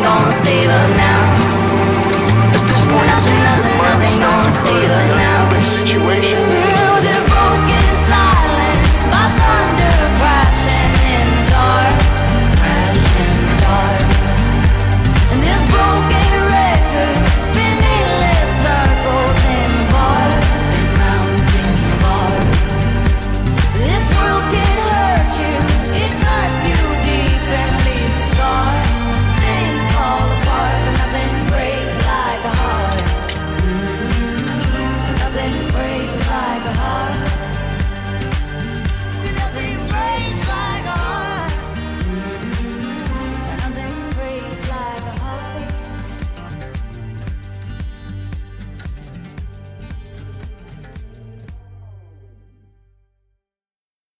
gonna save us.